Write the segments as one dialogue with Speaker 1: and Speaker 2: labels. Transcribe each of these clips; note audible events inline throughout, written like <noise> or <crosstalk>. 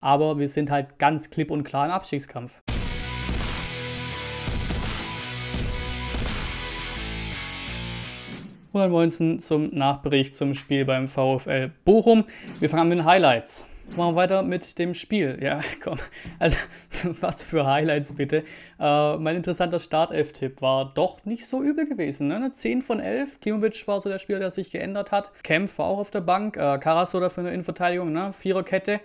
Speaker 1: aber wir sind halt ganz klipp und klar im Abstiegskampf. ...119 zum Nachbericht zum Spiel beim VfL Bochum. Wir fangen an mit den Highlights. Machen wir weiter mit dem Spiel. Ja, <laughs> komm. Also, <laughs> was für Highlights bitte. Äh, mein interessanter Startelf-Tipp war doch nicht so übel gewesen. Ne? 10 von 11. Klimovic war so der Spieler, der sich geändert hat. Kempf war auch auf der Bank. Äh, Karasor für eine Innenverteidigung. Ne? Viererkette.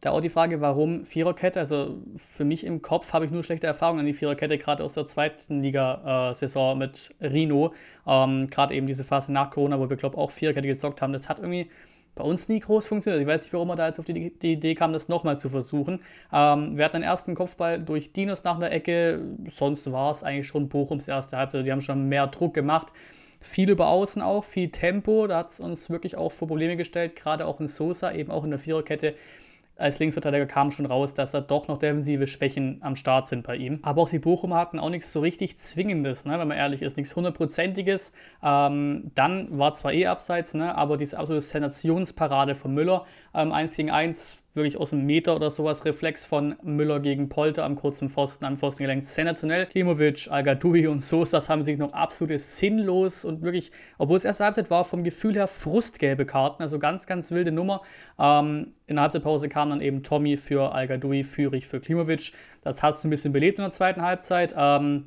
Speaker 1: Da auch die Frage, warum Viererkette? Also für mich im Kopf habe ich nur schlechte Erfahrungen an die Viererkette, gerade aus der zweiten Liga-Saison mit Rino. Ähm, gerade eben diese Phase nach Corona, wo wir, glaube ich, auch Viererkette gezockt haben. Das hat irgendwie bei uns nie groß funktioniert. Ich weiß nicht, warum er da jetzt auf die, die Idee kam, das nochmal zu versuchen. Ähm, wir hatten den ersten Kopfball durch Dinos nach der Ecke. Sonst war es eigentlich schon Bochums erste Halbzeit. Die haben schon mehr Druck gemacht. Viel über Außen auch, viel Tempo. Da hat es uns wirklich auch vor Probleme gestellt. Gerade auch in Sosa, eben auch in der Viererkette als Linksverteidiger kam schon raus, dass da doch noch defensive Schwächen am Start sind bei ihm. Aber auch die Bochumer hatten auch nichts so richtig Zwingendes, ne, wenn man ehrlich ist, nichts Hundertprozentiges. Ähm, dann war zwar eh abseits, ne, aber diese absolute Sensationsparade von Müller, ähm, 1 gegen 1, wirklich aus einem Meter oder sowas Reflex von Müller gegen Polter am kurzen Pfosten, am Pfosten. Sensationell. Klimovic, Algadui und Sosa haben sich noch absolut sinnlos und wirklich, obwohl es erste Halbzeit war, vom Gefühl her frustgelbe Karten, also ganz, ganz wilde Nummer. Ähm, in der Halbzeitpause kam dann eben Tommy für Algadui, Führig für Klimovic. Das hat es ein bisschen belebt in der zweiten Halbzeit. Ähm,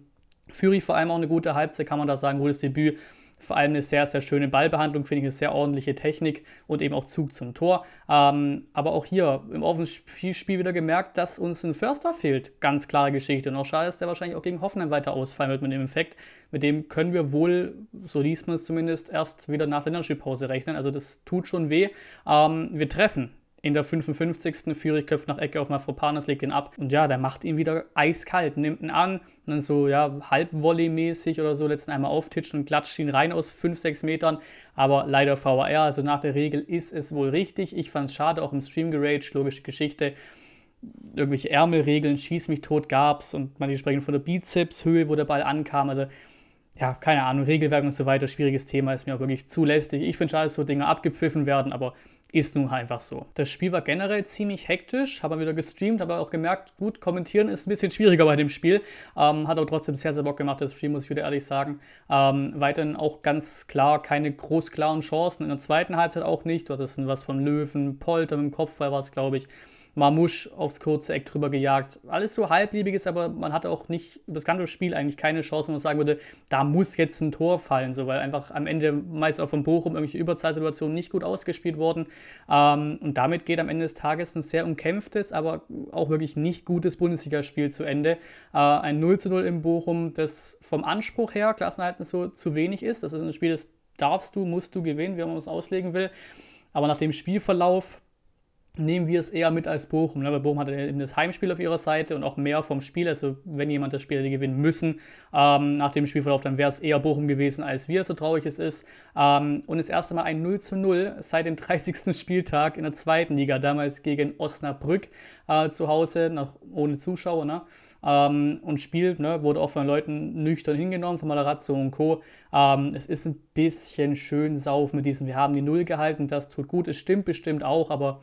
Speaker 1: Führig vor allem auch eine gute Halbzeit, kann man da sagen, gutes Debüt. Vor allem eine sehr, sehr schöne Ballbehandlung, finde ich, eine sehr ordentliche Technik und eben auch Zug zum Tor. Ähm, aber auch hier im Offensivspiel wieder gemerkt, dass uns ein Förster fehlt. Ganz klare Geschichte. Und auch schade, dass der wahrscheinlich auch gegen Hoffenheim weiter ausfallen wird mit dem Effekt. Mit dem können wir wohl, so liest man es zumindest, erst wieder nach der Länderspielpause rechnen. Also das tut schon weh. Ähm, wir treffen in der 55. Führig köpft nach Ecke auf Mafropanos, legt ihn ab. Und ja, der macht ihn wieder eiskalt, nimmt ihn an und dann so, ja, halbvolley-mäßig oder so, letzten einmal auftitscht und klatscht ihn rein aus 5, 6 Metern. Aber leider VAR, also nach der Regel ist es wohl richtig. Ich fand es schade, auch im Stream geraged, logische Geschichte. Irgendwelche Ärmelregeln, schieß mich tot gab's und manche sprechen von der Bizepshöhe, wo der Ball ankam. Also ja, keine Ahnung, Regelwerk und so weiter, schwieriges Thema, ist mir auch wirklich zu lästig. Ich finde schade, dass so Dinge abgepfiffen werden, aber ist nun einfach so. Das Spiel war generell ziemlich hektisch, habe wieder gestreamt, aber auch gemerkt, gut, kommentieren ist ein bisschen schwieriger bei dem Spiel. Ähm, hat aber trotzdem sehr, sehr Bock gemacht, das Spiel, muss ich wieder ehrlich sagen. Ähm, weiterhin auch ganz klar keine groß klaren Chancen, in der zweiten Halbzeit auch nicht. Dort ist was von Löwen, Polter dem Kopfball war es, glaube ich. Marmusch aufs kurze Eck drüber gejagt. Alles so halbliebiges, aber man hatte auch nicht über das ganze Spiel eigentlich keine Chance, wo man sagen würde, da muss jetzt ein Tor fallen, so, weil einfach am Ende meist auch von Bochum irgendwelche Überzahlsituationen nicht gut ausgespielt wurden. Ähm, und damit geht am Ende des Tages ein sehr umkämpftes, aber auch wirklich nicht gutes Bundesligaspiel zu Ende. Äh, ein 0 zu 0 im Bochum, das vom Anspruch her, Klassenhalten so zu wenig ist. Das ist ein Spiel, das darfst du, musst du gewinnen, wie man es auslegen will. Aber nach dem Spielverlauf nehmen wir es eher mit als Bochum. Ne? Weil Bochum hat eben das Heimspiel auf ihrer Seite und auch mehr vom Spiel. Also wenn jemand das Spiel hätte gewinnen müssen ähm, nach dem Spielverlauf, dann wäre es eher Bochum gewesen als wir, so traurig es ist. Ähm, und das erste Mal ein 0 zu 0 seit dem <laughs> 30. Spieltag in der zweiten Liga, damals gegen Osnabrück äh, zu Hause, noch ohne Zuschauer. Ne? Ähm, und Spiel ne, wurde auch von Leuten nüchtern hingenommen, von Malarazzo und Co. Ähm, es ist ein bisschen schön sauf mit diesem, wir haben die Null gehalten, das tut gut, es stimmt bestimmt auch, aber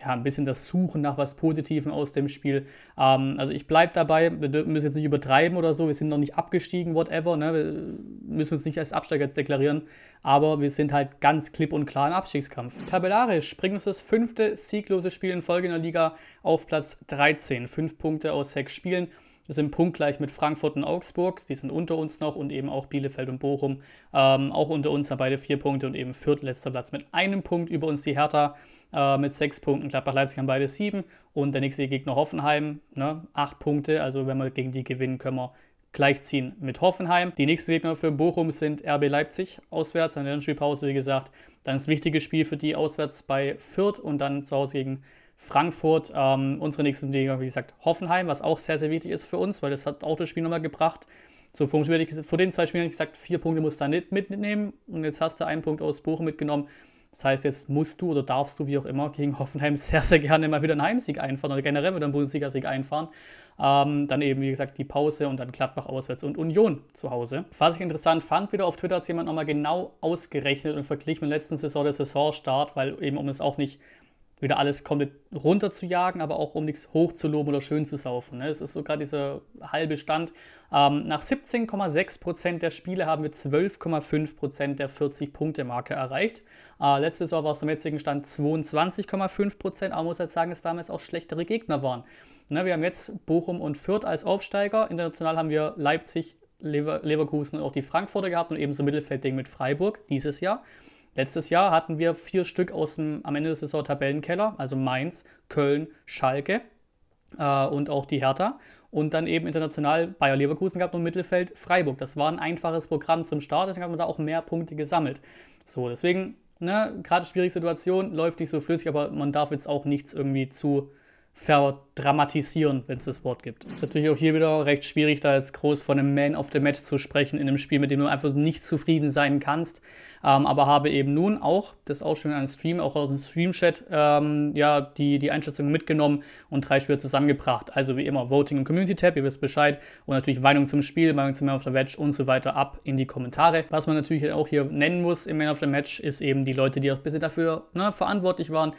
Speaker 1: ja, ein bisschen das Suchen nach was Positivem aus dem Spiel. Ähm, also ich bleibe dabei, wir müssen jetzt nicht übertreiben oder so, wir sind noch nicht abgestiegen, whatever, ne? wir müssen uns nicht als Absteiger jetzt deklarieren, aber wir sind halt ganz klipp und klar im Abstiegskampf. Tabellarisch bringt uns das fünfte sieglose Spiel in Folge in der Liga auf Platz 13, fünf Punkte aus sechs Spielen. Wir sind punktgleich mit Frankfurt und Augsburg, die sind unter uns noch und eben auch Bielefeld und Bochum ähm, auch unter uns, haben beide vier Punkte und eben viertletzter Platz mit einem Punkt über uns die Hertha äh, mit sechs Punkten. Gladbach-Leipzig haben beide sieben und der nächste Gegner Hoffenheim, ne, acht Punkte. Also wenn wir gegen die gewinnen, können wir gleichziehen mit Hoffenheim. Die nächsten Gegner für Bochum sind RB Leipzig auswärts, an der Spielpause, wie gesagt. Dann das wichtige Spiel für die auswärts bei Fürth und dann zu Hause gegen Frankfurt, ähm, unsere nächsten Gegner, wie gesagt, Hoffenheim, was auch sehr, sehr wichtig ist für uns, weil das hat auch das Spiel nochmal gebracht. So, vor den zwei Spielen habe ich gesagt, vier Punkte musst du da nicht mitnehmen und jetzt hast du einen Punkt aus Bochum mitgenommen. Das heißt, jetzt musst du oder darfst du, wie auch immer, gegen Hoffenheim <laughs> sehr, sehr gerne mal wieder einen Heimsieg einfahren oder generell wieder einen Bundesliga-Sieg einfahren. Ähm, dann eben, wie gesagt, die Pause und dann Gladbach auswärts und Union zu Hause. Was ich interessant fand, wieder auf Twitter hat jemand nochmal genau ausgerechnet und verglichen mit der letzten Saison der Saisonstart, weil eben, um es auch nicht wieder alles komplett runter zu jagen, aber auch um nichts hoch zu loben oder schön zu saufen. Ne? Es ist so gerade dieser halbe Stand. Ähm, nach 17,6% der Spiele haben wir 12,5% der 40-Punkte-Marke erreicht. Äh, letzte Saison war es zum jetzigen Stand 22,5%, aber man muss halt sagen, dass damals auch schlechtere Gegner waren. Ne, wir haben jetzt Bochum und Fürth als Aufsteiger. International haben wir Leipzig, Lever Leverkusen und auch die Frankfurter gehabt und ebenso Mittelfeldding mit Freiburg dieses Jahr. Letztes Jahr hatten wir vier Stück aus dem am Ende des Saison Tabellenkeller, also Mainz, Köln, Schalke äh, und auch die Hertha. Und dann eben international Bayer Leverkusen gehabt und Mittelfeld Freiburg. Das war ein einfaches Programm zum Start, deswegen hat man da auch mehr Punkte gesammelt. So, deswegen, ne, gerade schwierige Situation, läuft nicht so flüssig, aber man darf jetzt auch nichts irgendwie zu verdramatisieren, wenn es das Wort gibt. Ist natürlich auch hier wieder recht schwierig, da jetzt groß von einem Man of the Match zu sprechen in einem Spiel, mit dem du einfach nicht zufrieden sein kannst. Ähm, aber habe eben nun auch, das auch schon in einem Stream, auch aus dem Stream-Chat, ähm, ja, die, die Einschätzung mitgenommen und drei Spiele zusammengebracht. Also wie immer, Voting im Community-Tab, ihr wisst Bescheid. Und natürlich Meinung zum Spiel, Meinung zum Man of the Match und so weiter ab in die Kommentare. Was man natürlich auch hier nennen muss im Man of the Match, ist eben die Leute, die auch ein bisschen dafür ne, verantwortlich waren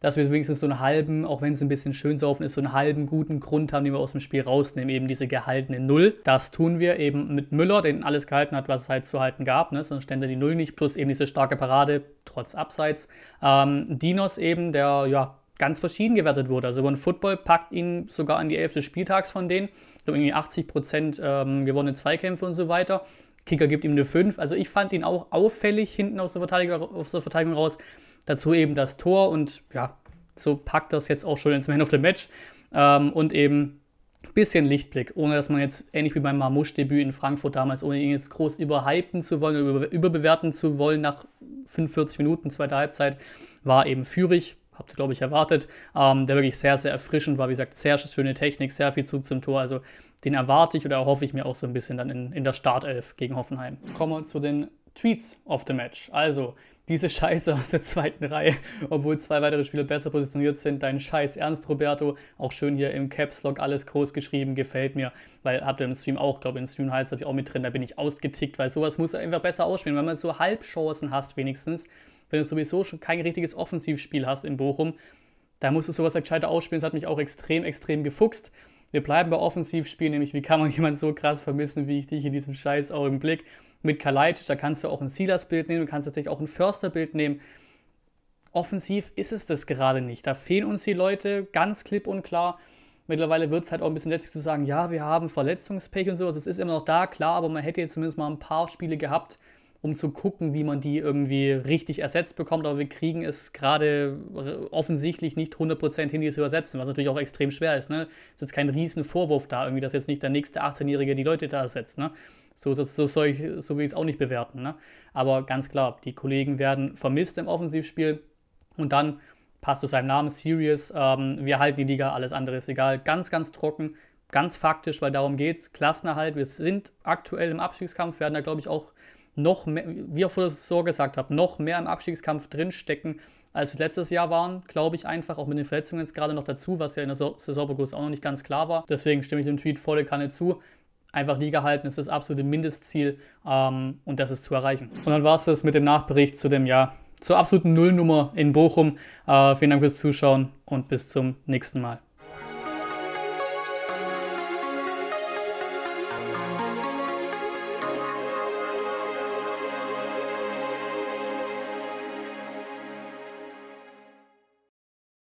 Speaker 1: dass wir wenigstens so einen halben, auch wenn es ein bisschen schön saufen ist, so einen halben guten Grund haben, den wir aus dem Spiel rausnehmen, eben diese gehaltene Null. Das tun wir eben mit Müller, den alles gehalten hat, was es halt zu halten gab, ne? sonst stände die Null nicht, plus eben diese starke Parade, trotz Abseits. Ähm, Dinos eben, der ja ganz verschieden gewertet wurde. Also One Football packt ihn sogar an die 11. Spieltags von denen. Irgendwie 80 Prozent ähm, gewonnene Zweikämpfe und so weiter. Kicker gibt ihm eine 5. Also ich fand ihn auch auffällig hinten aus der Verteidigung, aus der Verteidigung raus. Dazu eben das Tor und ja, so packt das jetzt auch schon ins Man of the Match. Ähm, und eben ein bisschen Lichtblick, ohne dass man jetzt ähnlich wie beim Marmouche-Debüt in Frankfurt damals, ohne ihn jetzt groß überhypen zu wollen, über, überbewerten zu wollen nach 45 Minuten, zweiter Halbzeit, war eben Führig, habt ihr glaube ich erwartet, ähm, der wirklich sehr, sehr erfrischend war, wie gesagt, sehr schöne Technik, sehr viel Zug zum Tor, also den erwarte ich oder hoffe ich mir auch so ein bisschen dann in, in der Startelf gegen Hoffenheim. Kommen wir zu den Tweets of the Match. Also, diese Scheiße aus der zweiten Reihe, obwohl zwei weitere Spieler besser positioniert sind. Dein Scheiß Ernst, Roberto. Auch schön hier im Caps Lock alles groß geschrieben, gefällt mir. Weil habt ihr im Stream auch, glaube ich, im Stream Hals habe ich auch mit drin, da bin ich ausgetickt, weil sowas muss einfach besser ausspielen. Wenn man so Halbchancen hast, wenigstens, wenn du sowieso schon kein richtiges Offensivspiel hast in Bochum, da musst du sowas gescheiter ausspielen. Das hat mich auch extrem, extrem gefuchst. Wir bleiben bei Offensivspielen, nämlich wie kann man <laughs> jemanden so krass vermissen wie ich dich in diesem scheiß Augenblick mit Kalajdzic, da kannst du auch ein Silas-Bild nehmen, du kannst tatsächlich auch ein Förster-Bild nehmen. Offensiv ist es das gerade nicht. Da fehlen uns die Leute ganz klipp und klar. Mittlerweile wird es halt auch ein bisschen letztlich zu sagen, ja, wir haben Verletzungspech und sowas. Es ist immer noch da, klar, aber man hätte jetzt zumindest mal ein paar Spiele gehabt, um zu gucken, wie man die irgendwie richtig ersetzt bekommt. Aber wir kriegen es gerade offensichtlich nicht 100% hin, die zu übersetzen, was natürlich auch extrem schwer ist. Ne? Es ist jetzt kein riesen Vorwurf da, irgendwie, dass jetzt nicht der nächste 18-Jährige die Leute da ersetzt. Ne? So, so, so, soll ich, so will ich es auch nicht bewerten. Ne? Aber ganz klar, die Kollegen werden vermisst im Offensivspiel. Und dann passt zu seinem Namen, Serious. Ähm, wir halten die Liga, alles andere ist egal. Ganz, ganz trocken, ganz faktisch, weil darum geht es. Klassenerhalt, wir sind aktuell im Abstiegskampf, werden da, glaube ich, auch noch mehr, wie ihr vor der Saison gesagt habt, noch mehr im Abstiegskampf drinstecken, als es letztes Jahr waren, glaube ich einfach, auch mit den Verletzungen jetzt gerade noch dazu, was ja in der Saisonbegrüßung auch noch nicht ganz klar war. Deswegen stimme ich dem Tweet volle Kanne zu. Einfach Liga halten ist das absolute Mindestziel ähm, und das ist zu erreichen. Und dann war es das mit dem Nachbericht zu dem Jahr, zur absoluten Nullnummer in Bochum. Äh, vielen Dank fürs Zuschauen und bis zum nächsten Mal.